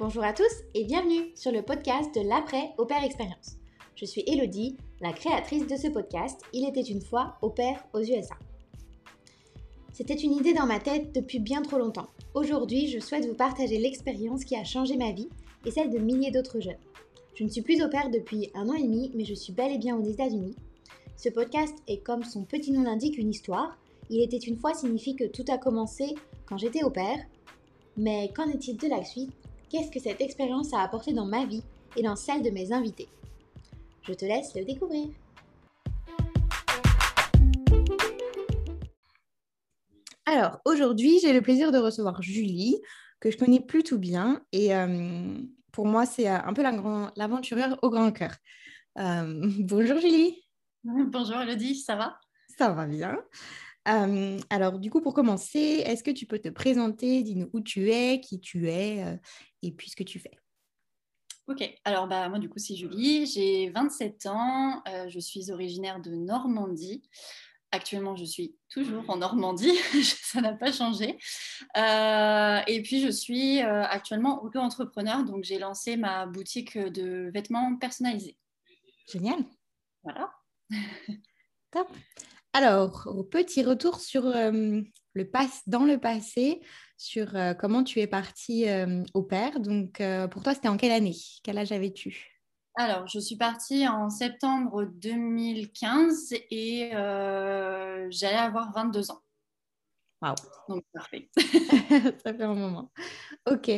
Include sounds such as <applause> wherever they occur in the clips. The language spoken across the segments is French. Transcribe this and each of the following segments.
bonjour à tous et bienvenue sur le podcast de l'après au père expérience. Je suis Elodie, la créatrice de ce podcast Il était une fois au père aux USA. C'était une idée dans ma tête depuis bien trop longtemps. Aujourd'hui, je souhaite vous partager l'expérience qui a changé ma vie et celle de milliers d'autres jeunes. Je ne suis plus au père depuis un an et demi, mais je suis bel et bien aux États-Unis. Ce podcast est comme son petit nom l'indique une histoire. Il était une fois signifie que tout a commencé quand j'étais au père. Mais qu'en est-il de la suite? Qu'est-ce que cette expérience a apporté dans ma vie et dans celle de mes invités Je te laisse le découvrir. Alors, aujourd'hui, j'ai le plaisir de recevoir Julie, que je connais plutôt bien. Et euh, pour moi, c'est euh, un peu l'aventureur au grand cœur. Euh, <laughs> bonjour Julie. Bonjour Elodie, ça va? Ça va bien. alors, du coup, pour commencer, est-ce que tu peux te présenter, dis-nous où tu es, qui tu es et puis ce que tu fais Ok, alors bah, moi du coup c'est Julie, j'ai 27 ans, je suis originaire de Normandie. Actuellement, je suis toujours en Normandie, <laughs> ça n'a pas changé. Euh, et puis, je suis euh, actuellement auto-entrepreneur, donc j'ai lancé ma boutique de vêtements personnalisés. Génial. Voilà. <laughs> Top. Alors, petit retour sur euh, le dans le passé, sur comment tu es partie au père. Donc, pour toi, c'était en quelle année? Quel âge avais-tu? Alors, je suis partie en septembre 2015 et euh, j'allais avoir 22 ans. Waouh. Donc, parfait. <laughs> Ça fait un moment. Ok.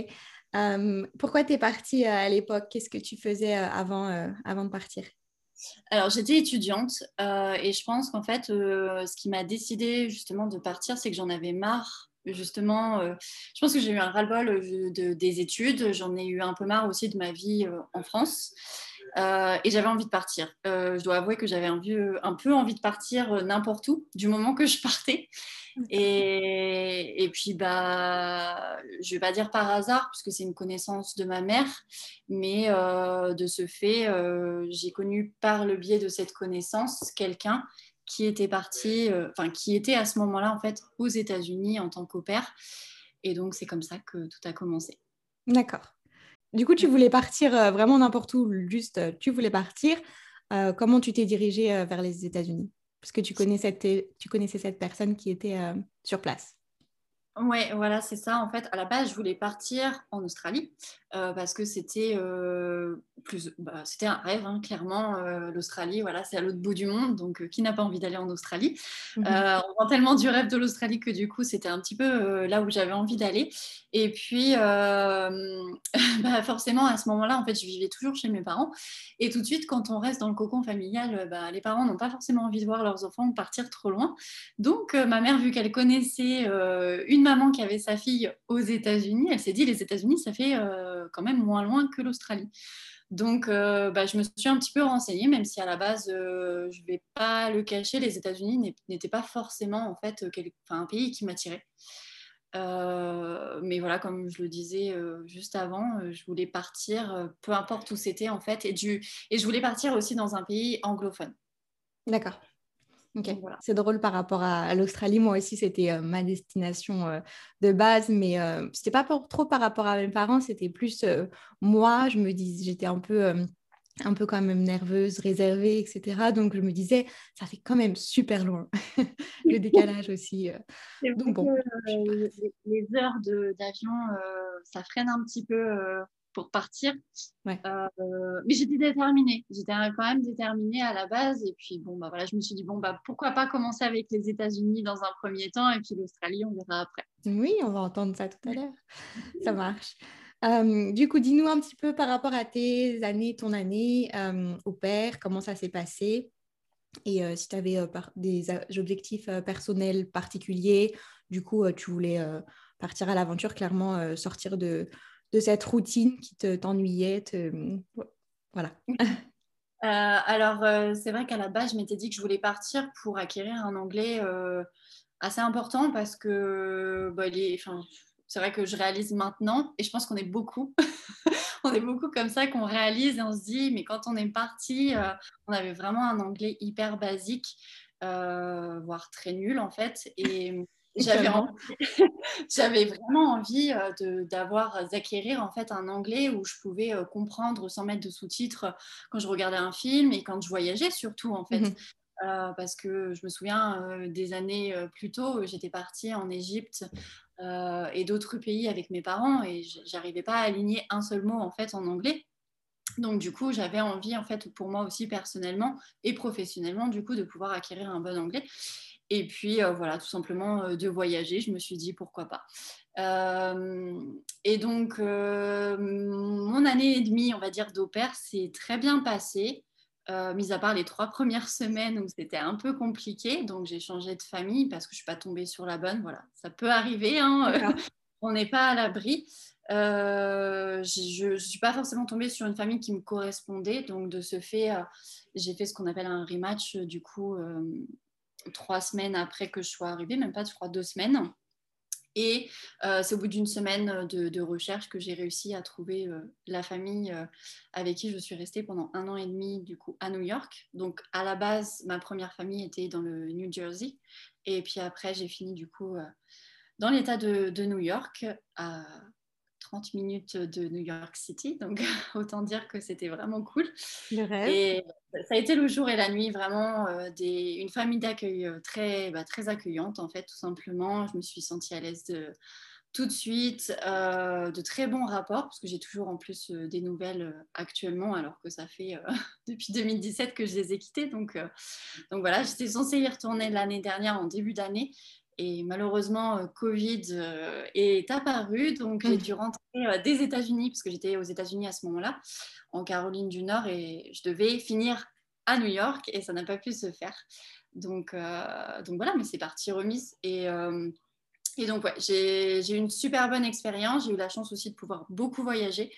Euh, pourquoi tu es partie euh, à l'époque? Qu'est-ce que tu faisais avant, avant de partir? Alors, j'étais étudiante et je pense qu'en fait, ce qui m'a décidé justement de partir, c'est que j'en avais marre justement, euh, je pense que j'ai eu un ras-le-bol euh, des études. J'en ai eu un peu marre aussi de ma vie euh, en France. et j'avais envie de partir. je dois avouer que j'avais un, un, peu envie de partir n'importe où, du moment que je partais. <laughs> Et, et, puis, bah, je ne vais pas dire par hasard, puisque c'est une connaissance de ma mère, mais de ce fait, j'ai connu par le biais de cette connaissance quelqu'un qui était parti, euh, enfin qui était à ce moment-là en fait aux États-Unis en tant qu'opère. Et donc c'est comme ça que tout a commencé. D'accord. Du coup, tu voulais partir euh, vraiment n'importe où, juste euh, tu voulais partir. comment tu t'es dirigée vers les États-Unis? Parce que tu connaissais, tu connaissais cette personne qui était sur place. Ouais, voilà, c'est ça. En fait, à la base, je voulais partir en Australie parce que c'était plus, bah, c'était un rêve, hein, clairement. Euh, L'Australie, voilà, c'est à l'autre bout du monde, donc euh, qui n'a pas envie d'aller en Australie? Mhm. euh, On vend tellement du rêve de l'Australie que du coup, c'était un petit peu là où j'avais envie d'aller. Et puis, <laughs> bah, forcément, à ce moment-là, en fait, je vivais toujours chez mes parents. Et tout de suite, quand on reste dans le cocon familial, bah, les parents n'ont pas forcément envie de voir leurs enfants partir trop loin. Donc, ma mère, vu qu'elle connaissait une maman qui avait sa fille aux États-Unis, elle s'est dit les États-Unis, ça fait quand même moins loin que l'Australie. Donc, euh, bah, je me suis un petit peu renseignée, même si à la base, euh, je ne vais pas le cacher, les États-Unis n'étaient pas forcément en fait un pays qui m'attirait. Euh, mais voilà, comme je le disais juste avant, je voulais partir, peu importe où c'était en fait, et, je voulais partir aussi dans un pays anglophone. D'accord. C'est drôle par rapport à, l'Australie. Moi aussi, c'était euh, ma destination euh, de base, mais euh, c'était pas trop par rapport à mes parents. C'était plus moi. Je me dis, j'étais un peu, un peu quand même nerveuse, réservée, etc. Donc je me disais, ça fait quand même super loin. <laughs> le décalage aussi. <laughs> donc bon. les, les, heures d'avion, ça freine un petit peu pour partir. Euh, mais j'étais déterminée. J'étais quand même déterminée à la base. Et puis, bon, bah, voilà, je me suis dit, bon, bah, pourquoi pas commencer avec les États-Unis dans un premier temps et puis l'Australie, on verra après. Oui, on va entendre ça tout à l'heure. ça marche. Euh, du coup, dis-nous un petit peu par rapport à tes années, ton année euh, au père, comment ça s'est passé? Et si tu avais des objectifs personnels particuliers, du coup, tu voulais partir à l'aventure, clairement sortir de, de cette routine qui te t'ennuyait Voilà. Euh, alors, euh, c'est vrai qu'à la base, je m'étais dit que je voulais partir pour acquérir un anglais euh, assez important parce que bah, c'est vrai que je réalise maintenant et je pense qu'on est beaucoup. <laughs> on est beaucoup comme ça qu'on réalise et on se dit, mais quand on est parti, on avait vraiment un anglais hyper basique, voire très nul en fait. Et j'avais, <laughs> j'avais vraiment envie de, d'avoir, d'acquérir en fait un anglais où je pouvais comprendre sans mettre de sous-titres quand je regardais un film et quand je voyageais surtout en fait. Mmh parce que je me souviens des années plus tôt, j'étais partie en Égypte et d'autres pays avec mes parents et j'arrivais pas à aligner un seul mot en fait en anglais. Donc du coup, j'avais envie en fait pour moi aussi personnellement et professionnellement du coup de pouvoir acquérir un bon anglais. Et puis voilà, tout simplement de voyager, je me suis dit pourquoi pas. et donc mon année et demie, on va dire d'au pair, s'est très bien passée. Euh, mis à part les trois premières semaines où c'était un peu compliqué, donc j'ai changé de famille parce que je ne suis pas tombée sur la bonne. Voilà, ça peut arriver, hein, <laughs> on n'est pas à l'abri. Euh, je ne suis pas forcément tombée sur une famille qui me correspondait, donc de ce fait, euh, j'ai fait ce qu'on appelle un rematch, du coup, trois semaines après que je sois arrivée, même pas, je crois, deux semaines. Et euh, c'est au bout d'une semaine euh, de, recherche que j'ai réussi à trouver euh, la famille avec qui je suis restée pendant un an et demi du coup à New York. Donc à la base, ma première famille était dans le New Jersey. Et puis après, j'ai fini du coup dans l'État de, de, New York à 30 minutes de New York City. Donc, <laughs> autant dire que c'était vraiment cool. Le rêve. Et ça a été le jour et la nuit, vraiment euh, des, une famille d'accueil euh, très, bah, très accueillante, en fait, tout simplement. Je me suis sentie à l'aise de, tout de suite, euh, de très bons rapports, parce que j'ai toujours en plus des nouvelles actuellement, alors que ça fait <laughs> depuis 2017 que je les ai quittées. Donc, donc voilà, j'étais censée y retourner l'année dernière, en début d'année. Et malheureusement, euh, Covid euh, est apparu, donc j'ai mmh. dû rentrer euh, des États-Unis, parce que j'étais aux États-Unis à ce moment-là, en Caroline du Nord, et je devais finir à New York, et ça n'a pas pu se faire. Donc, donc voilà, mais c'est parti remise. Et, et donc, ouais, j'ai eu une super bonne expérience. J'ai eu la chance aussi de pouvoir beaucoup voyager.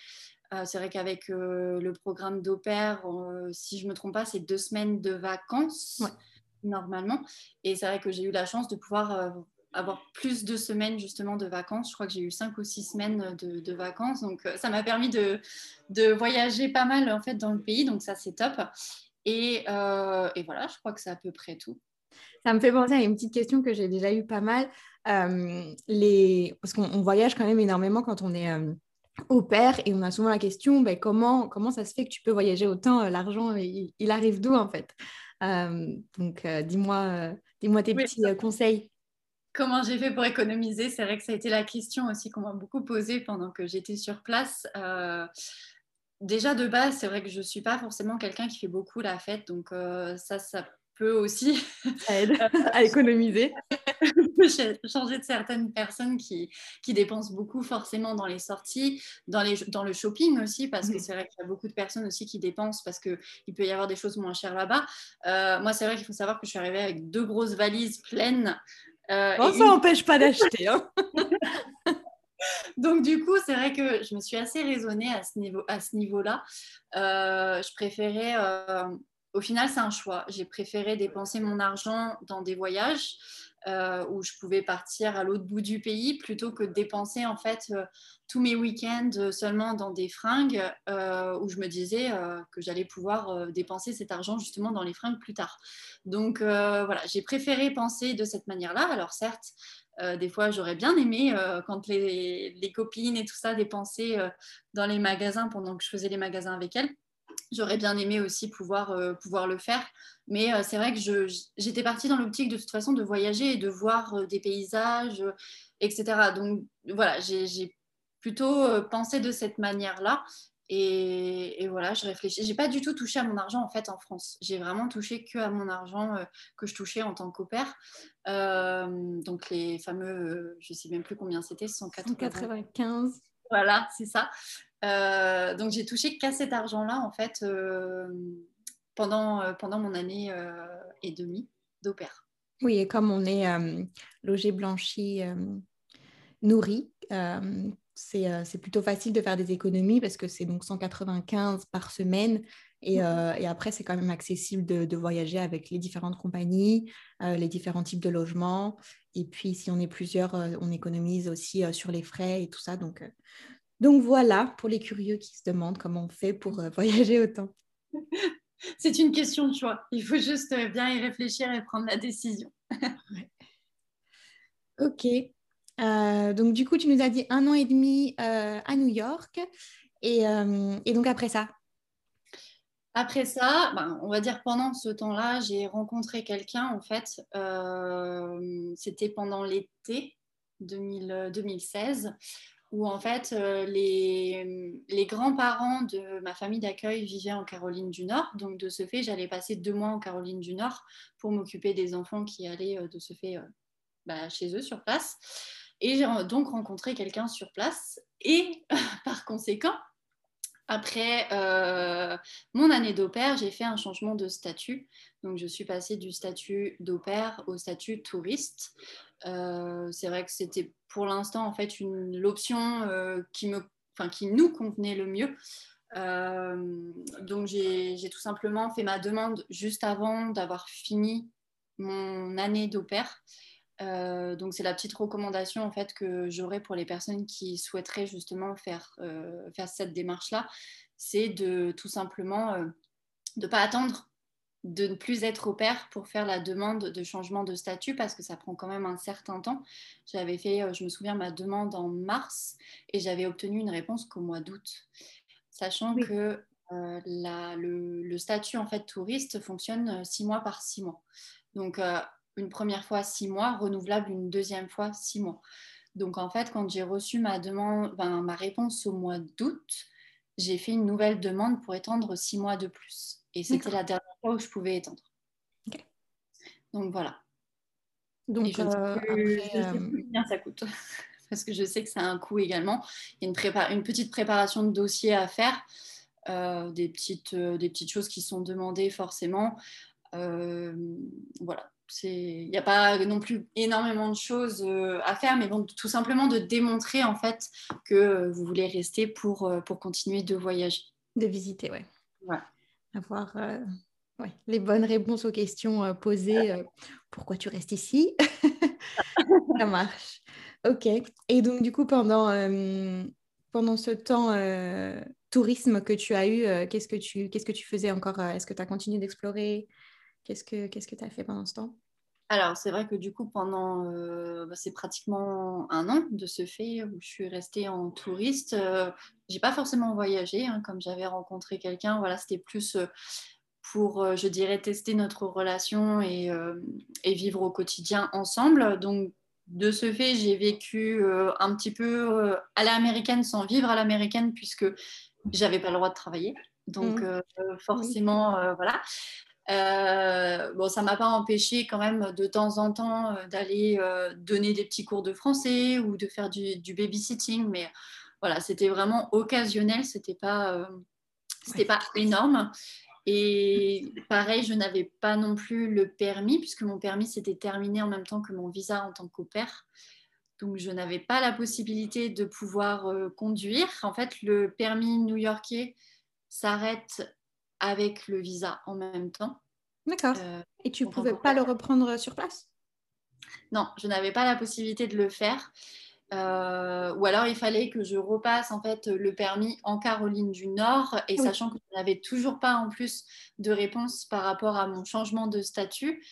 c'est vrai qu'avec le programme d'opère, si je ne me trompe pas, c'est deux semaines de vacances normalement. Et c'est vrai que j'ai eu la chance de pouvoir euh, avoir plus de semaines justement de vacances. Je crois que j'ai eu cinq ou six semaines de, vacances. Donc euh, ça m'a permis de, de, voyager pas mal en fait dans le pays. Donc ça c'est top. Et, euh, et, voilà, je crois que c'est à peu près tout. Ça me fait penser à une petite question que j'ai déjà eu pas mal. les... Parce qu'on voyage quand même énormément quand on est au père et on a souvent la question ben, comment, comment ça se fait que tu peux voyager autant L'argent, il, arrive d'où en fait? Donc, euh, dis-moi euh, dis-moi tes petits conseils. Comment j'ai fait pour économiser? C'est vrai que ça a été la question aussi qu'on m'a beaucoup posée pendant que j'étais sur place. déjà de base, c'est vrai que je ne suis pas forcément quelqu'un qui fait beaucoup la fête, donc ça, ça peut aussi aider <laughs> à économiser. <laughs> changer de certaines personnes qui, qui, dépensent beaucoup forcément dans les sorties, dans, les, dans le shopping aussi, parce que mmh. c'est vrai qu'il y a beaucoup de personnes aussi qui dépensent parce qu'il peut y avoir des choses moins chères là-bas. Euh, moi, c'est vrai qu'il faut savoir que je suis arrivée avec deux grosses valises pleines. Euh, ça n'empêche pas <laughs> d'acheter. Hein. Donc du coup, c'est vrai que je me suis assez raisonnée à ce niveau, à ce niveau-là. Euh, je préférais au final, c'est un choix. J'ai préféré dépenser mon argent dans des voyages euh, où je pouvais partir à l'autre bout du pays plutôt que de dépenser en fait euh, tous mes week-ends seulement dans des fringues euh, où je me disais que j'allais pouvoir dépenser cet argent justement dans les fringues plus tard. Donc voilà, j'ai préféré penser de cette manière-là. Alors certes, des fois, j'aurais bien aimé quand les, les, copines et tout ça dépensaient dans les magasins pendant que je faisais les magasins avec elles. J'aurais bien aimé aussi pouvoir, euh, pouvoir le faire. Mais euh, c'est vrai que j'étais partie dans l'optique de toute façon de voyager et de voir euh, des paysages, etc. Donc voilà, j'ai plutôt pensé de cette manière-là. Et, voilà, je réfléchis. J'ai pas du tout touché à mon argent en fait en France. J'ai vraiment touché que à mon argent que je touchais en tant qu'opère. donc les fameux, je sais même plus combien c'était, 195. Voilà, c'est ça. Euh, donc j'ai touché qu'à cet argent-là en fait euh, pendant, euh, pendant mon année et demie d'opère. Oui, et comme on est logé, blanchi, nourri, c'est plutôt facile de faire des économies parce que c'est donc 195 par semaine. Et, et après c'est quand même accessible de, de, voyager avec les différentes compagnies, les différents types de logements. Et puis si on est plusieurs, on économise aussi sur les frais et tout ça. Donc donc voilà, pour les curieux qui se demandent comment on fait pour euh, <laughs> voyager autant. <laughs> C'est une question de choix. Il faut juste euh, bien y réfléchir et prendre la décision. <laughs> Ok. donc du coup, tu nous as dit un an et demi à New York. Et, et donc après ça? Après ça, ben, on va dire pendant ce temps-là, j'ai rencontré quelqu'un, en fait, c'était pendant l'été 2016, où en fait euh, les, les grands-parents de ma famille d'accueil vivaient en Caroline du Nord. Donc de ce fait, j'allais passer deux mois en Caroline du Nord pour m'occuper des enfants qui allaient euh, de ce fait euh, bah, chez eux sur place. Et j'ai donc rencontré quelqu'un sur place. Et <laughs> par conséquent, après mon année d'opère, j'ai fait un changement de statut. Donc, je suis passée du statut d'opère au statut touriste. c'est vrai que c'était pour l'instant en fait l'option qui, me, qui nous convenait le mieux. donc, j'ai tout simplement fait ma demande juste avant d'avoir fini mon année d'opère. Euh, donc c'est la petite recommandation en fait que j'aurais pour les personnes qui souhaiteraient justement faire, euh, faire cette démarche-là, c'est de tout simplement euh, de ne pas attendre de ne plus être au pair pour faire la demande de changement de statut parce que ça prend quand même un certain temps. J'avais fait, je me souviens, ma demande en mars et j'avais obtenu une réponse qu'au mois d'août, sachant que la, le, le, statut en fait touriste fonctionne six mois par six mois. Donc une première fois six mois, renouvelable une deuxième fois six mois. Donc en fait, quand j'ai reçu ma demande, ben, ma réponse au mois d'août, j'ai fait une nouvelle demande pour étendre six mois de plus. Et c'était la dernière fois où je pouvais étendre. Donc voilà. Donc, je ne sais, euh, plus, combien ça coûte. <laughs> Parce que je sais que ça a un coût également. Il y a une, une petite préparation de dossier à faire. Euh, des, petites, euh, des petites choses qui sont demandées forcément. voilà il n'y a pas non plus énormément de choses euh, à faire, mais bon, tout simplement de démontrer en fait que euh, vous voulez rester pour, euh, pour continuer de voyager. De visiter, ouais. ouais. Avoir ouais, les bonnes réponses aux questions posées. pourquoi tu restes ici? <laughs> Ça marche. Ok. Et donc, du coup, pendant, pendant ce temps tourisme que tu as eu, qu'est-ce que tu qu'est-ce que tu faisais encore Est-ce que tu as continué d'explorer? Qu'est-ce que tu que as fait pendant ce temps? Alors, c'est vrai que du coup, pendant, euh, bah, c'est pratiquement un an de ce fait où je suis restée en touriste. Euh, j'ai pas forcément voyagé, hein, comme j'avais rencontré quelqu'un. Voilà, c'était plus euh, pour, je dirais, tester notre relation et, et, vivre au quotidien ensemble. Donc, de ce fait, j'ai vécu un petit peu à l'américaine sans vivre à l'américaine puisque j'avais pas le droit de travailler. Donc, mmh. forcément, voilà. Euh, bon, ça m'a pas empêché quand même de temps en temps euh, d'aller euh, donner des petits cours de français ou de faire du, babysitting, mais voilà, c'était vraiment occasionnel, c'était pas, c'était pas énorme. Et pareil, je n'avais pas non plus le permis, puisque mon permis s'était terminé en même temps que mon visa en tant qu'opère. Donc, je n'avais pas la possibilité de pouvoir conduire. En fait, le permis new-yorkais s'arrête avec le visa en même temps. D'accord. Euh, Et tu ne pouvais pas le reprendre sur place? Non, je n'avais pas la possibilité de le faire. Euh, ou alors il fallait que je repasse en fait le permis en Caroline du Nord et sachant que je n'avais toujours pas en plus de réponse par rapport à mon changement de statut,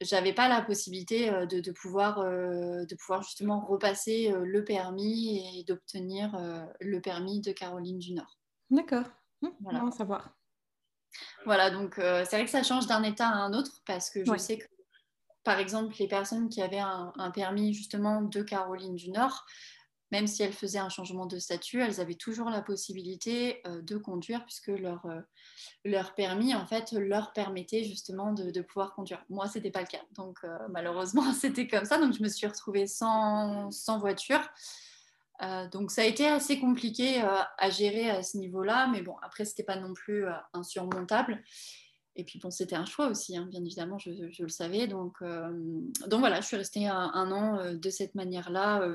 j'avais pas la possibilité euh, de, pouvoir, de pouvoir justement repasser le permis et d'obtenir le permis de Caroline du Nord. D'accord, hum, voilà. savoir. Voilà, donc euh, c'est vrai que ça change d'un état à un autre parce que je sais que, par exemple, les personnes qui avaient un, permis justement de Caroline du Nord, même si elles faisaient un changement de statut, elles avaient toujours la possibilité euh, de conduire puisque leur, euh, leur permis, en fait, leur permettait justement de, pouvoir conduire. Moi, ce n'était pas le cas. Donc, malheureusement, <laughs> c'était comme ça. Donc, je me suis retrouvée sans, sans voiture. Euh, donc ça a été assez compliqué euh, à gérer à ce niveau-là, mais bon, après, c'était pas non plus euh, insurmontable. Et puis bon, c'était un choix aussi, hein, bien évidemment, je, le savais. Donc, donc voilà, je suis restée un, an de cette manière-là,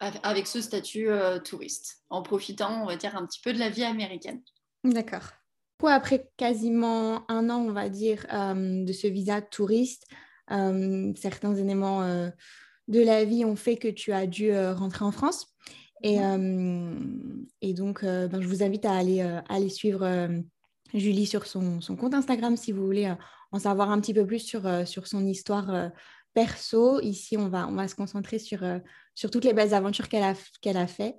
avec ce statut touriste, en profitant, on va dire, un petit peu de la vie américaine. D'accord. Après quasiment un an, on va dire, de ce visa touriste, certains éléments de la vie ont fait que tu as dû euh, rentrer en France. Et, euh, et donc, euh, ben, je vous invite à aller, aller suivre Julie sur son, compte Instagram si vous voulez en savoir un petit peu plus sur, sur son histoire perso. Ici, on va, on va se concentrer sur, sur toutes les belles aventures qu'elle a, qu'elle a fait.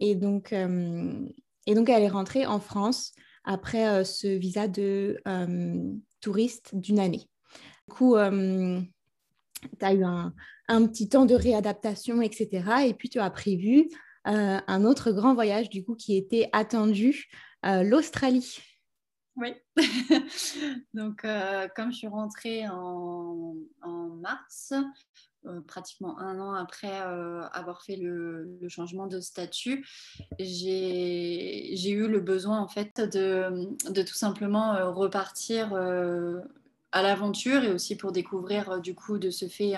et, donc, et donc, elle est rentrée en France après ce visa de touriste d'une année. Du coup, tu as eu un, petit temps de réadaptation, etc. Et puis, tu as prévu un autre grand voyage, du coup, qui était attendu, l'Australie. Oui. <laughs> Donc, euh, comme je suis rentrée en, mars, euh, pratiquement un an après euh, avoir fait le, changement de statut, j'ai eu le besoin en fait de tout simplement repartir à l'aventure et aussi pour découvrir du coup de ce fait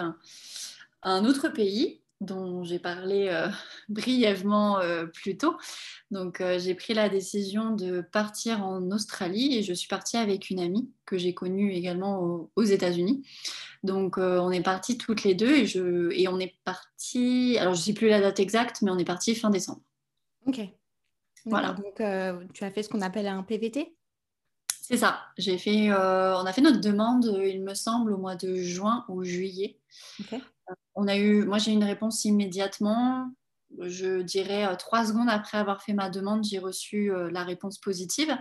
un autre pays dont j'ai parlé euh, <laughs> brièvement euh, plus tôt. Donc euh, j'ai pris la décision de partir en Australie et je suis partie avec une amie que j'ai connue également aux, États-Unis. Donc on est partis toutes les deux et, je, et on est parti, alors je ne sais plus la date exacte, mais on est parti fin décembre. Ok. Voilà. Donc tu as fait ce qu'on appelle un PVT c'est ça. J'ai fait, on a fait notre demande, il me semble, au mois de juin ou juillet. Ok on a eu, moi j'ai eu une réponse immédiatement. Je dirais euh, trois secondes après avoir fait ma demande, j'ai reçu euh, la réponse positive.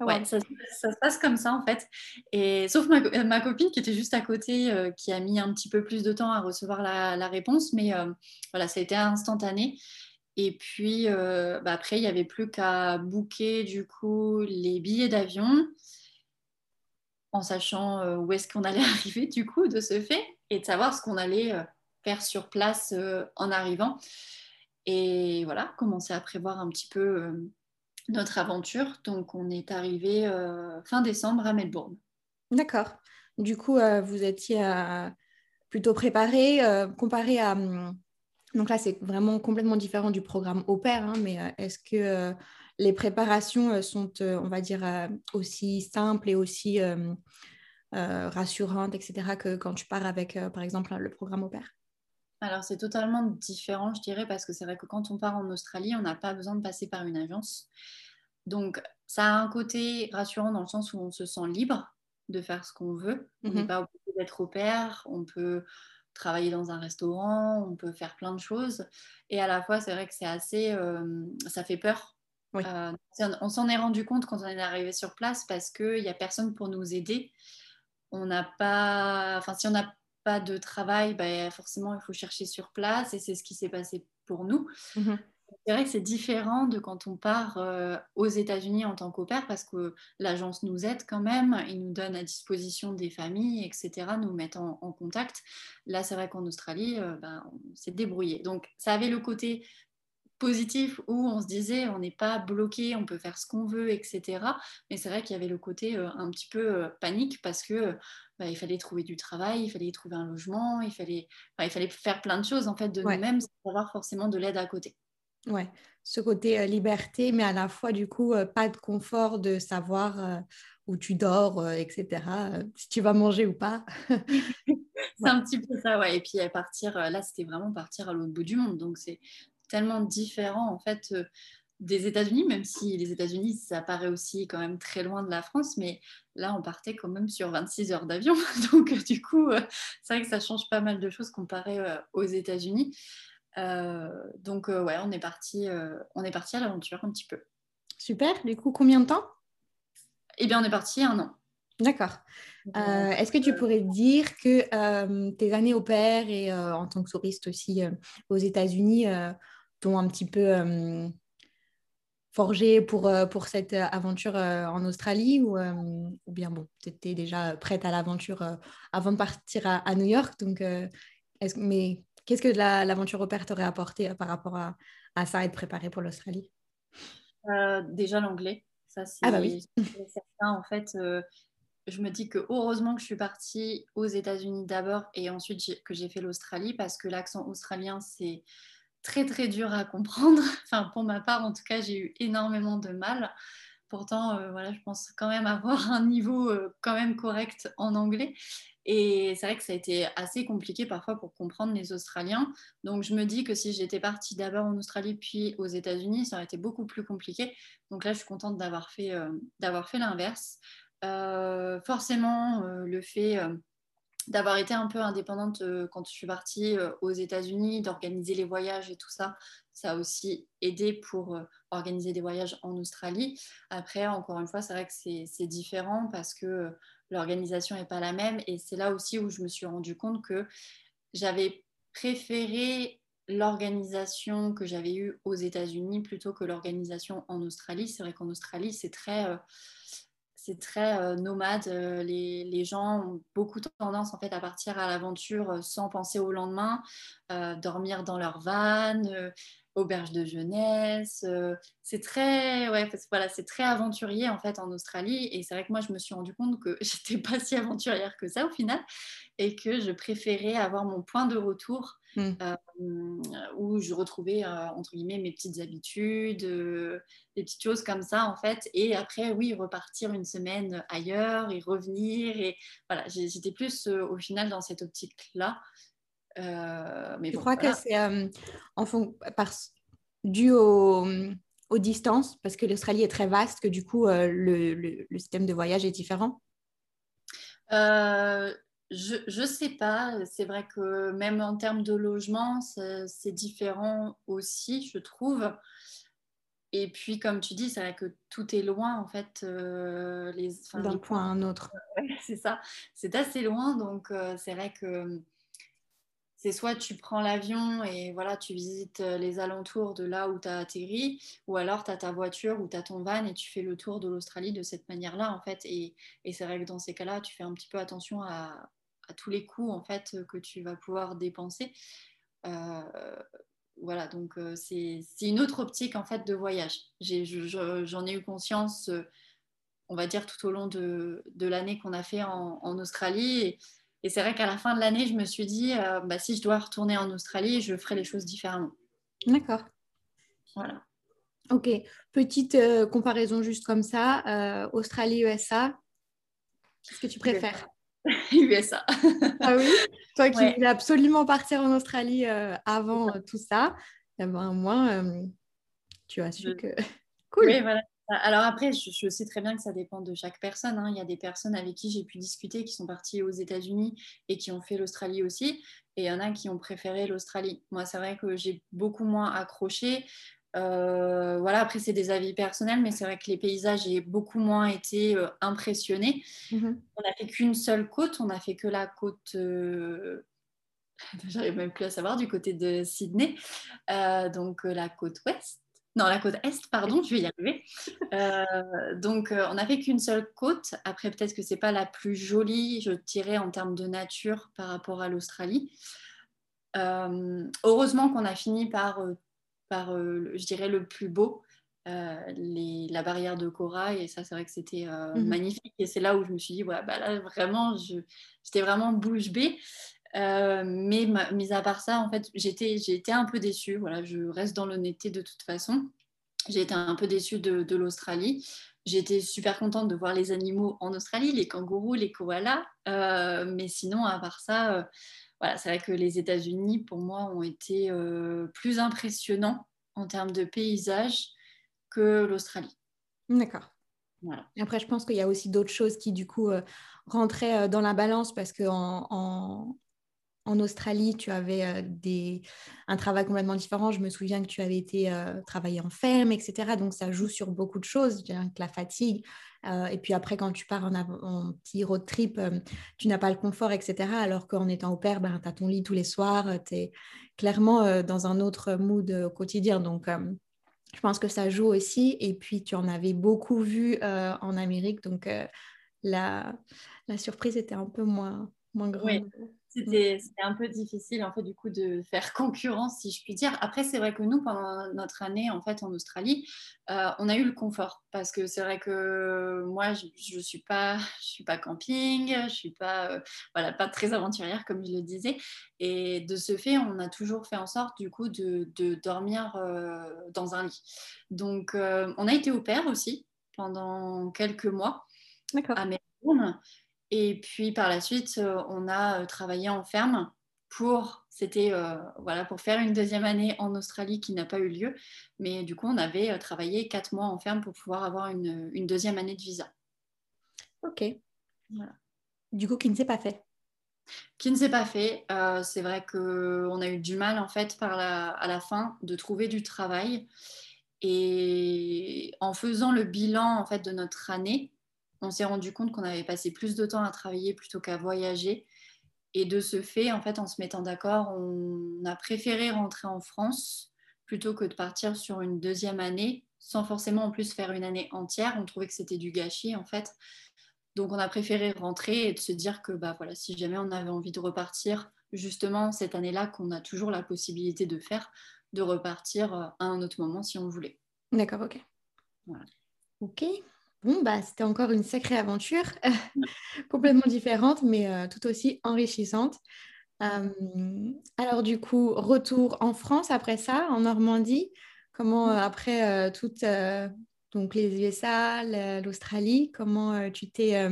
Ah ouais, ça, se passe comme ça en fait. Et sauf ma, copine qui était juste à côté, euh, qui a mis un petit peu plus de temps à recevoir la, réponse, mais voilà, ça a été instantané. Et puis bah, après, il n'y avait plus qu'à booker du coup les billets d'avion en sachant où est-ce qu'on allait <laughs> arriver du coup de ce fait et de savoir ce qu'on allait faire sur place euh, en arrivant. Et voilà, commencer à prévoir un petit peu euh, notre aventure. Donc, on est arrivé euh, fin décembre à Melbourne. D'accord. Du coup, vous étiez plutôt préparé, comparé à. Donc là, c'est vraiment complètement différent du programme au pair, hein, mais est-ce que les préparations sont, on va dire, aussi simples et aussi rassurantes, etc., que quand tu pars avec, par exemple, le programme au pair? Alors c'est totalement différent, je dirais, parce que c'est vrai que quand on part en Australie, on n'a pas besoin de passer par une agence. Donc ça a un côté rassurant dans le sens où on se sent libre de faire ce qu'on veut. On n'est mhm. pas obligé d'être au pair, on peut travailler dans un restaurant, on peut faire plein de choses. Et à la fois, c'est vrai que c'est assez... Euh, ça fait peur. Euh, on s'en est rendu compte quand on est arrivé sur place parce qu'il n'y a personne pour nous aider. On n'a pas... Enfin, si on n'a pas de travail, bah, forcément, il faut chercher sur place et c'est ce qui s'est passé pour nous. Mhm. C'est vrai que c'est différent de quand on part euh, aux États-Unis en tant qu'opère parce que l'agence nous aide quand même, il nous donne à disposition des familles, etc., nous mettent en, contact. Là, c'est vrai qu'en Australie, euh, bah, on s'est débrouillé. Donc, ça avait le côté positif où on se disait on n'est pas bloqué, on peut faire ce qu'on veut, etc. Mais c'est vrai qu'il y avait le côté euh, un petit peu panique parce que bah, il fallait trouver du travail, il fallait trouver un logement, il fallait, il fallait faire plein de choses en fait de nous-mêmes sans avoir forcément de l'aide à côté. Ouais, ce côté euh, liberté, mais à la fois du coup euh, pas de confort de savoir euh, où tu dors, etc. si tu vas manger ou pas. <laughs> <laughs> c'est un petit peu ça, ouais. Et puis partir, là c'était vraiment partir à l'autre bout du monde, donc c'est tellement différent en fait des États-Unis, même si les États-Unis, ça paraît aussi quand même très loin de la France, mais là, on partait quand même sur 26 heures d'avion. <laughs> Donc, du coup, c'est vrai que ça change pas mal de choses comparé aux États-Unis. Euh, donc, ouais, on est parti, on est parti à l'aventure un petit peu. Super. Du coup, combien de temps? Eh bien, on est parti un an. D'accord. Est-ce que tu pourrais dire que tes années au pair et en tant que touriste aussi aux États-Unis t'ont un petit peu forgé pour, euh, pour cette euh, aventure euh, en Australie ou, ou bien bon, tu étais déjà prête à l'aventure avant de partir à, New York. Donc, mais qu'est-ce que l'aventure au père t'aurait apporté par rapport à, à, ça et de préparer pour l'Australie? Déjà l'anglais. Ça, c'est ah bah oui. certain. En fait, je me dis que heureusement que je suis partie aux États-Unis d'abord et ensuite que j'ai fait l'Australie parce que l'accent australien, c'est très très dur à comprendre. <laughs> Enfin, pour ma part, en tout cas, j'ai eu énormément de mal. Pourtant, euh, voilà, je pense quand même avoir <laughs> un niveau euh, quand même correct en anglais. Et c'est vrai que ça a été assez compliqué parfois pour comprendre les Australiens. Donc je me dis que si j'étais partie d'abord en Australie puis aux États-Unis, ça aurait été beaucoup plus compliqué. Donc là, je suis contente d'avoir fait, euh, d'avoir fait l'inverse. forcément, le fait d'avoir été un peu indépendante quand je suis partie aux États-Unis, d'organiser les voyages et tout ça. Ça a aussi aidé pour organiser des voyages en Australie. Après, encore une fois, c'est vrai que c'est différent parce que l'organisation n'est pas la même. Et c'est là aussi où je me suis rendu compte que j'avais préféré l'organisation que j'avais eue aux États-Unis plutôt que l'organisation en Australie. C'est vrai qu'en Australie, c'est très, euh, c'est très euh, nomade. Euh, les, les, gens ont beaucoup tendance en fait à partir à l'aventure sans penser au lendemain, dormir dans leur van, auberge de jeunesse. c'est très, ouais, voilà, c'est très aventurier en fait en Australie. Et c'est vrai que moi, je me suis rendu compte que <laughs> j'étais pas si aventurière que ça au final, et que je préférais avoir mon point de retour mmh. où je retrouvais entre guillemets mes petites habitudes, des petites choses comme ça en fait. Et après, oui, repartir une semaine ailleurs et revenir. Et voilà, j'étais plus au final dans cette optique là. Euh, mais je crois que c'est euh, en fond, par, dû au, aux distances, parce que l'Australie est très vaste, que du coup, euh, le, le, système de voyage est différent? Je ne sais pas. C'est vrai que même en termes de logement, c'est différent aussi, je trouve. Et puis, comme tu dis, c'est vrai que tout est loin, en fait. D'un point à un autre. <laughs> c'est ça. C'est assez loin. Donc, c'est vrai que c'est soit tu prends l'avion et voilà, tu visites euh, les alentours de là où tu as atterri, ou alors tu as ta voiture ou tu as ton van et tu fais le tour de l'Australie de cette manière-là, en fait. Et, c'est vrai que dans ces cas-là, tu fais un petit peu attention à, tous les coûts, en fait, que tu vas pouvoir dépenser. Euh, voilà, donc euh, c'est une autre optique, en fait, de voyage. J'en ai, eu conscience, on va dire, tout au long de, l'année qu'on a fait en, en Australie. Et, et c'est vrai qu'à la fin de l'année, je me suis dit, euh, bah, si je dois retourner en Australie, je ferai les choses différemment. D'accord. Voilà. Ok. Petite euh, comparaison juste comme ça. Euh, Australie-USA, qu'est-ce que tu préfères? <laughs> USA. ah oui? Toi qui voulais absolument partir en Australie avant tout ça, eh ben, moi, tu as su que... <laughs> Cool. Oui, voilà. Alors après, je, sais très bien que ça dépend de chaque personne. Hein. Il y a des personnes avec qui j'ai pu discuter qui sont parties aux États-Unis et qui ont fait l'Australie aussi. Et il y en a qui ont préféré l'Australie. Moi, c'est vrai que j'ai beaucoup moins accroché. Euh, voilà, après, c'est des avis personnels, mais c'est vrai que les paysages, j'ai beaucoup moins été euh, impressionnée. Mm-hmm. On n'a fait qu'une seule côte. On n'a fait que la côte. Euh, <laughs> j'arrive même plus à savoir, du côté de Sydney, donc la côte ouest non, la côte est, pardon, je vais y arriver. Euh, donc, euh, on n'a fait qu'une seule côte. Après, peut-être que c'est pas la plus jolie, je dirais, en termes de nature par rapport à l'Australie. Euh, heureusement qu'on a fini par, par je dirais, le plus beau, les, la barrière de corail. Et ça, c'est vrai que c'était mhm. magnifique. Et c'est là où je me suis dit, ouais, bah là, vraiment, j'étais vraiment bouche bée. Euh, mais mis à part ça, en fait, j'étais, j'ai été un peu déçue. Voilà, je reste dans l'honnêteté de toute façon. J'ai été un peu déçue de, l'Australie. J'étais super contente de voir les animaux en Australie, les kangourous, les koalas. Euh, mais sinon, à part ça, euh, voilà, c'est vrai que les États-Unis, pour moi, ont été plus impressionnants en termes de paysage que l'Australie. D'accord. Voilà. Après, je pense qu'il y a aussi d'autres choses qui, du coup, rentraient dans la balance parce qu'en en, en Australie, tu avais euh, des... un travail complètement différent. Je me souviens que tu avais été euh, travailler en ferme, etc. Donc, ça joue sur beaucoup de choses, que la fatigue. Euh, et puis après, quand tu pars en, petit road trip, tu n'as pas le confort, etc. Alors qu'en étant au père, ben, tu as ton lit tous les soirs. tu es clairement dans un autre mood au quotidien. Donc, je pense que ça joue aussi. Et puis, tu en avais beaucoup vu en Amérique. Donc, la, la surprise était un peu moins, moins grande. C'était un peu difficile en fait du coup de faire <laughs> concurrence si je puis dire. Après c'est vrai que nous pendant notre année en fait en Australie, euh, on a eu le confort parce que c'est vrai que moi je, je suis pas je suis pas camping, je suis pas euh, voilà pas très aventurière comme je le disais et de ce fait on a toujours fait en sorte du coup de, de dormir euh, dans un lit. Donc on a été au père aussi pendant quelques mois à Melbourne. Et puis par la suite, euh, on a euh, travaillé en ferme pour, c'était euh, voilà, pour faire une deuxième année en Australie qui n'a pas eu lieu. Mais du coup, on avait travaillé quatre mois en ferme pour pouvoir avoir une, deuxième année de visa. Ok. Du coup, qui ne s'est pas fait? Qui ne s'est pas fait. c'est vrai qu'on a eu du mal en fait par à la fin de trouver du travail. Et en faisant le bilan en fait de notre année, on s'est rendu compte qu'on avait passé plus de temps à travailler plutôt qu'à voyager. Et de ce fait, en fait, en se mettant d'accord, on a préféré rentrer en France plutôt que de partir sur une deuxième année, sans forcément en plus faire une année entière. On trouvait que c'était du gâchis, en fait. Donc, on a préféré rentrer et de se dire que, bah voilà, si jamais on avait envie de repartir, justement, cette année-là, qu'on a toujours la possibilité de faire, de repartir à un autre moment si on voulait. D'accord, ok. Ok. Bon, bah, c'était encore une sacrée aventure, <laughs> complètement différente, mais euh, tout aussi enrichissante. Euh, alors, du coup, retour en France après ça, en Normandie. Comment, euh, après toutes donc les USA, l'Australie, comment tu t'es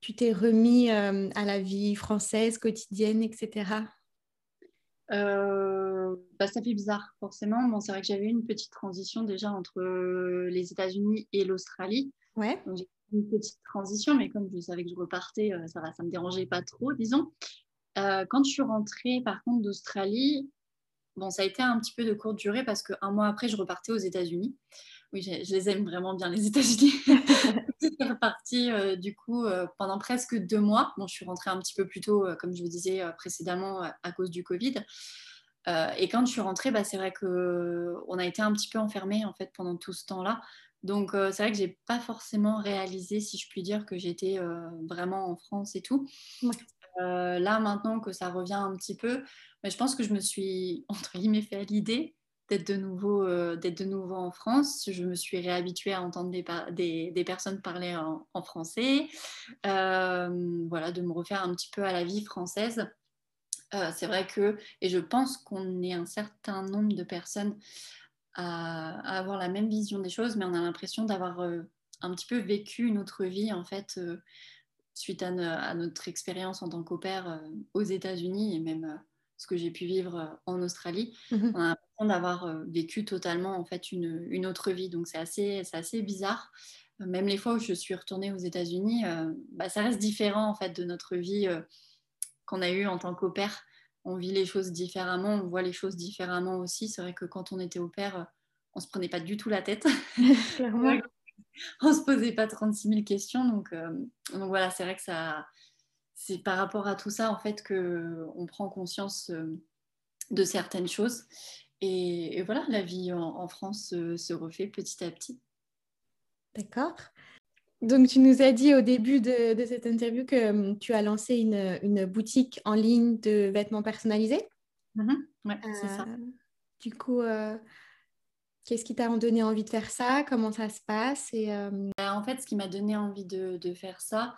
tu t'es remis à la vie française quotidienne, etc. bah, ça fait bizarre, forcément. Bon, c'est vrai que j'avais une petite transition déjà entre les États-Unis et l'Australie. Ouais. Donc, j'ai une petite transition, mais comme je savais que je repartais, ça ne ça me dérangeait pas trop, disons. quand je suis rentrée, par contre, d'Australie, bon, ça a été un petit peu de courte durée parce qu'un mois après, je repartais aux États-Unis. Oui, je, les aime vraiment bien, les États-Unis. <laughs> J'étais repartie euh, du coup euh, pendant presque deux mois. Bon, je suis rentrée un petit peu plus tôt, euh, comme je vous disais précédemment, à cause du Covid. et quand je suis rentrée, bah, c'est vrai qu'on a été un petit peu enfermés en fait pendant tout ce temps-là. Donc c'est vrai que j'ai pas forcément réalisé, si je puis dire, que j'étais vraiment en France et tout. là maintenant que ça revient un petit peu, mais je pense que je me suis <laughs> entre guillemets fait à l'idée d'être de, nouveau, euh, d'être de nouveau en France. Je me suis réhabituée à entendre des, des, personnes parler en, français, euh, voilà, de me refaire un petit peu à la vie française. Euh, c'est vrai que, et je pense qu'on est un certain nombre de personnes à, avoir la même vision des choses, mais on a l'impression d'avoir un petit peu vécu une autre vie, en fait, suite à, à, notre expérience en tant qu'opère aux États-Unis et même ce que j'ai pu vivre en Australie. Mmh on a d'avoir vécu totalement en fait une, une autre vie. Donc c'est assez, assez bizarre. Même les fois où je suis retournée aux États-Unis, euh, bah, ça reste différent en fait de notre vie qu'on a eue en tant qu'opère. On vit les choses différemment, on voit les choses différemment aussi. C'est vrai que quand on était au père, on se prenait pas du tout la tête. <laughs> <laughs> on se posait pas 36 000 questions. Donc, donc voilà, c'est vrai que ça, c'est par rapport à tout ça en fait que on prend conscience de certaines choses. Et, voilà, la vie en, France se, refait petit à petit. D'accord. Donc, tu nous as dit au début de, cette interview que hum, tu as lancé une, boutique en ligne de vêtements personnalisés. Mm-hmm. Oui, c'est ça. Euh, du coup, euh, qu'est-ce qui t'a donné envie de faire ça? Comment ça se passe? Et, euh, bah, En fait, ce qui m'a donné envie de, de faire ça,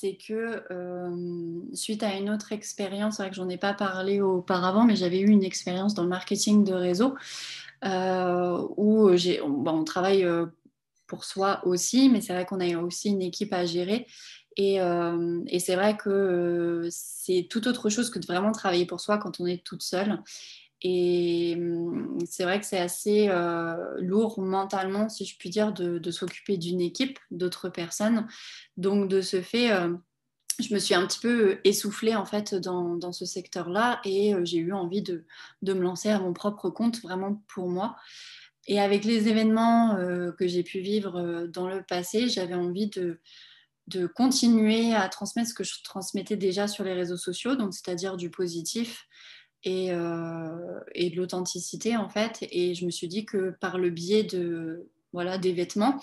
c'est que euh, suite à une autre expérience, c'est vrai que j'en ai pas parlé auparavant, mais j'avais eu une expérience dans le marketing de réseau euh, où j'ai, on, travaille euh, pour soi aussi, mais c'est vrai qu'on a aussi une équipe à gérer. Et, et c'est vrai que c'est tout autre chose que de vraiment travailler pour soi quand on est toute seule. Et hum, c'est vrai que c'est assez euh, lourd mentalement, si je puis dire, de, s'occuper d'une équipe, d'autres personnes. Donc de ce fait, euh, je me suis un petit peu essoufflée en fait dans, ce secteur-là et euh, j'ai eu envie de, me lancer à mon propre compte, vraiment pour moi. Et avec les événements que j'ai pu vivre dans le passé, j'avais envie de, de continuer à transmettre ce que je transmettais déjà sur les réseaux sociaux, donc c'est-à-dire du positif, euh, et, de l'authenticité en fait. Et je me suis dit que par le biais de voilà des vêtements,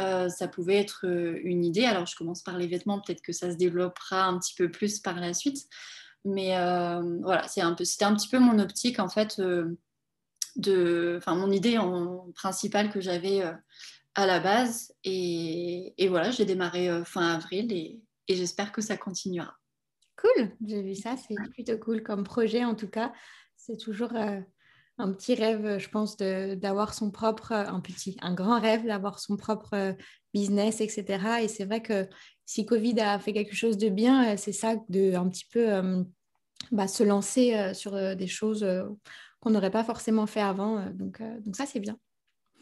euh, ça pouvait être euh, une idée. Alors je commence par les vêtements, peut-être que ça se développera un petit peu plus par la suite. Mais voilà, c'est un peu, c'était un petit peu mon optique en fait de, mon idée principale que j'avais à la base. Et, voilà, j'ai démarré fin avril et j'espère que ça continuera. Cool, j'ai vu ça, c'est plutôt cool comme projet en tout cas. C'est toujours euh, un petit rêve, je pense, d'avoir son propre, un petit, un grand rêve d'avoir son propre euh, business, etc. Et c'est vrai que si Covid a fait quelque chose de bien, euh, c'est ça, de un petit peu bah, se lancer sur des choses qu'on n'aurait pas forcément fait avant. Donc, donc ça, c'est bien.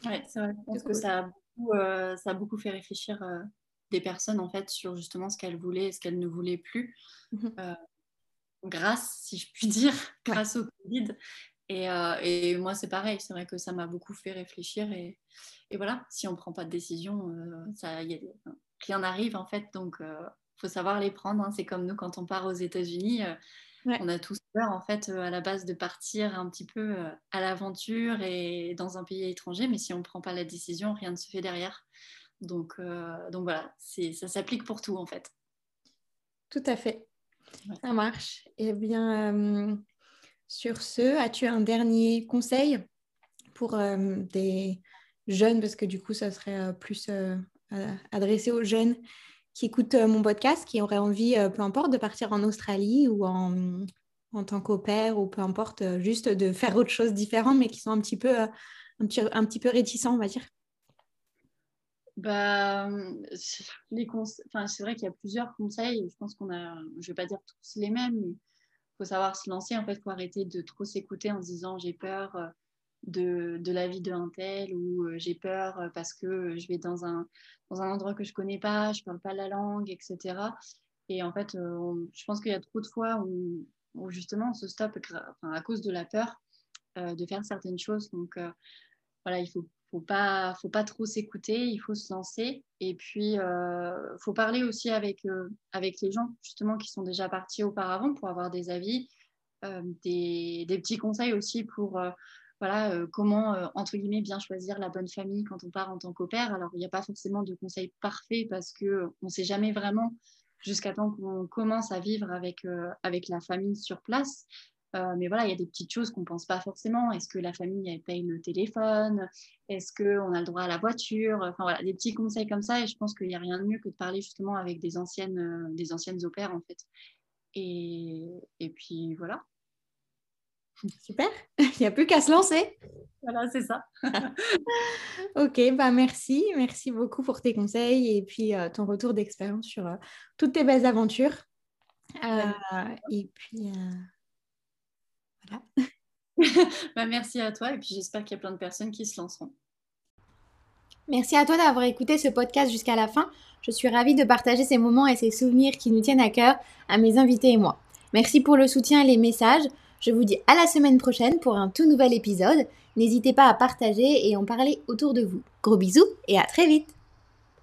Oui, c'est vrai. Je pense que ça a, beaucoup, ça a beaucoup fait réfléchir des personnes en fait sur justement ce qu'elles voulaient et ce qu'elles ne voulaient plus. Mmh grâce, si je puis dire, <laughs> grâce au Covid. Et, et moi, c'est pareil, c'est vrai que ça m'a beaucoup fait réfléchir. Et, et, voilà, si on ne prend pas de décision, ça, y a, rien n'arrive en fait. Donc, il faut savoir les prendre. Hein. C'est comme nous quand on part aux États-Unis. On a tous peur en fait à la base de partir un petit peu à l'aventure et dans un pays étranger, mais si on ne prend pas la décision, rien ne se fait derrière. Donc, donc voilà, ça s'applique pour tout en fait. Tout à fait. Ça marche. Eh bien, sur ce, as-tu un dernier conseil pour des jeunes, parce que du coup, ça serait plus adressé aux jeunes qui écoutent mon podcast, qui auraient envie, peu importe, de partir en Australie ou en, en tant qu'opère ou peu importe, juste de faire autre chose différent, mais qui sont un petit peu, un petit, un petit peu réticents, on va dire bah, les enfin, c'est vrai qu'il y a plusieurs conseils. Je pense qu'on a, je vais pas dire tous les mêmes, mais faut savoir se lancer. En fait, faut arrêter de trop s'écouter en se disant j'ai peur euh, de, de, la vie d'un tel ou euh, j'ai peur euh, parce que je vais dans un, dans un endroit que je connais pas, je parle pas la langue, etc. Et en fait, je pense qu'il y a trop de fois où, où justement on se stoppe à cause de la peur de faire certaines choses. Donc voilà, il faut faut pas, faut pas trop s'écouter, il faut se lancer. Et puis, euh, faut parler aussi avec, euh, avec les gens, justement, qui sont déjà partis auparavant pour avoir des avis, euh, des, petits conseils aussi pour, euh, voilà, comment, entre guillemets, bien choisir la bonne famille quand on part en tant qu'opère. Alors, il n'y a pas forcément de conseils parfaits parce qu'on ne sait jamais vraiment jusqu'à temps qu'on commence à vivre avec, avec la famille sur place. Euh, mais voilà, il y a des petites choses qu'on ne pense pas forcément. Est-ce que la famille elle paye le téléphone? Est-ce qu'on a le droit à la voiture? Enfin voilà, des petits conseils comme ça. Et je pense qu'il n'y a rien de mieux que de parler justement avec des anciennes, euh, des anciennes opères en fait. Et, et puis voilà. <laughs> Super, il n'y a plus qu'à se lancer. Voilà, c'est ça. <laughs> ok, bah merci. Merci beaucoup pour tes conseils et puis euh, ton retour d'expérience sur toutes tes belles aventures. et puis, <laughs> bah, merci à toi et puis j'espère qu'il y a plein de personnes qui se lanceront. Merci à toi d'avoir écouté ce podcast jusqu'à la fin. Je suis ravie de partager ces moments et ces souvenirs qui nous tiennent à cœur à mes invités et moi. Merci pour le soutien et les messages. Je vous dis à la semaine prochaine pour un tout nouvel épisode. N'hésitez pas à partager et en parler autour de vous. Gros bisous et à très vite